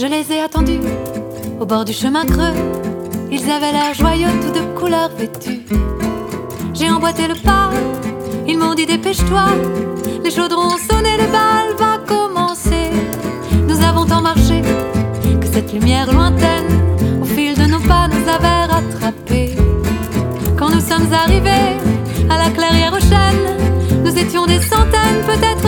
Je les ai attendus au bord du chemin creux. Ils avaient l'air joyeux, tout de couleur vêtus. J'ai emboîté le pas, ils m'ont dit dépêche-toi. Les chaudrons ont sonné, le bal va commencer. Nous avons tant marché que cette lumière lointaine, au fil de nos pas, nous avait rattrapés. Quand nous sommes arrivés à la clairière aux chênes, nous étions des centaines, peut-être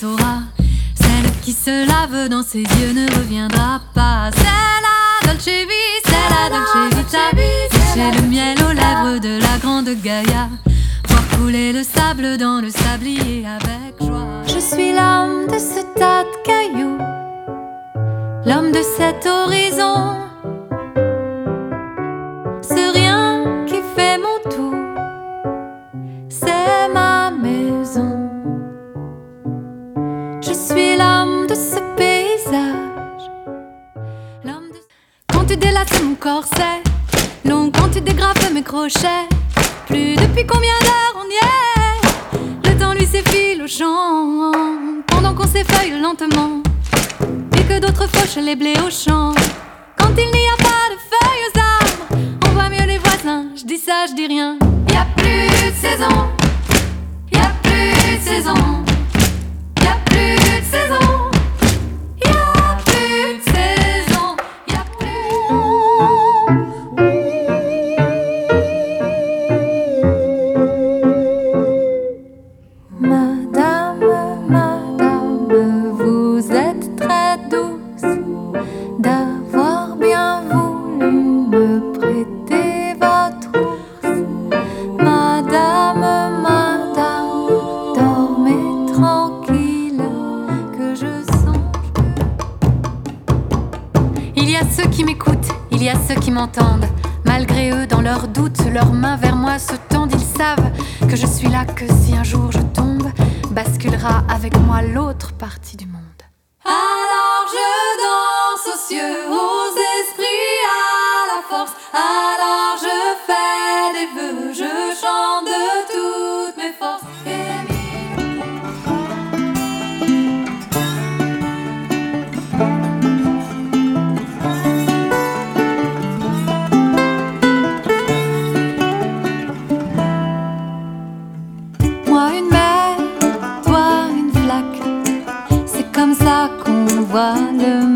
saura. Celle qui se lave dans ses yeux ne reviendra pas. C'est la Dolce Vita, c'est la Dolce Vita. Sécher le miel aux lèvres de la grande Gaïa. Voir couler le sable dans le sablier avec joie. Je suis l'homme de ce tas de cailloux. L'homme de cet horizon. Je suis l'homme de ce paysage. Quand tu délaces mon corset, long quand tu dégrafes mes crochets. Plus depuis combien d'heures on y est? Le temps lui s'effile au champ. Pendant qu'on s'effeuille lentement. Et que d'autres fauchent les blés au champ. Quand il n'y a pas de feuilles aux arbres, on voit mieux les voisins. Je dis ça, je dis rien. Y a plus de saison. Y a plus de saison. D'avoir bien voulu me prêter votre housse. Madame, madame, dormez tranquille, que je songe. Il y a ceux qui m'écoutent, il y a ceux qui m'entendent. Malgré eux, dans leurs doutes, leurs mains vers moi se tendent. Ils savent que je suis là, que si un jour je tombe, basculera avec moi l'autre partie du monde. Alors je danse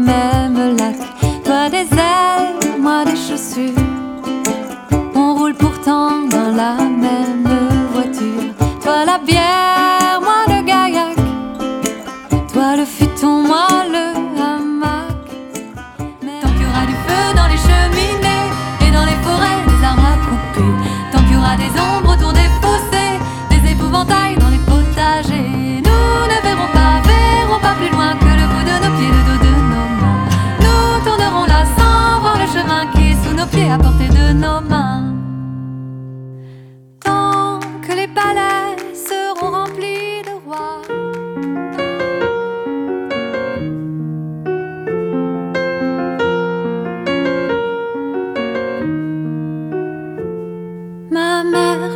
même lac. Toi des ailes, moi des chaussures. On roule pourtant dans la même voiture. Toi la bière,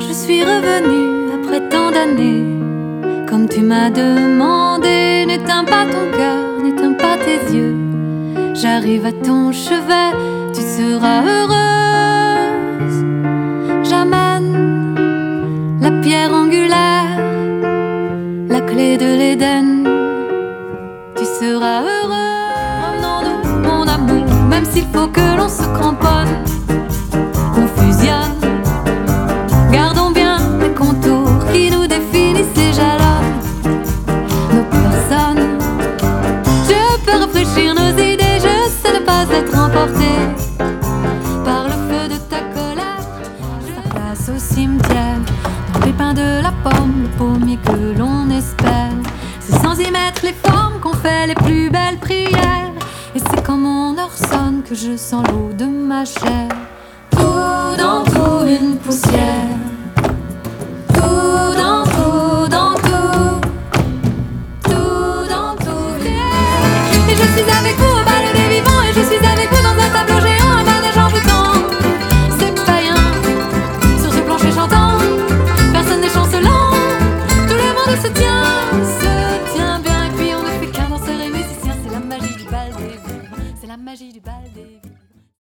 je suis revenue après tant d'années. Comme tu m'as demandé, n'éteins pas ton cœur, n'éteins pas tes yeux. J'arrive à ton chevet, tu seras heureuse. J'amène la pierre angulaire, la clé de l'Éden. Le pommier que l'on espère. C'est sans y mettre les formes qu'on fait les plus belles prières. Et c'est quand mon heure sonne que je sens l'eau de ma chair. Tout dans tout une poussière. Tout dans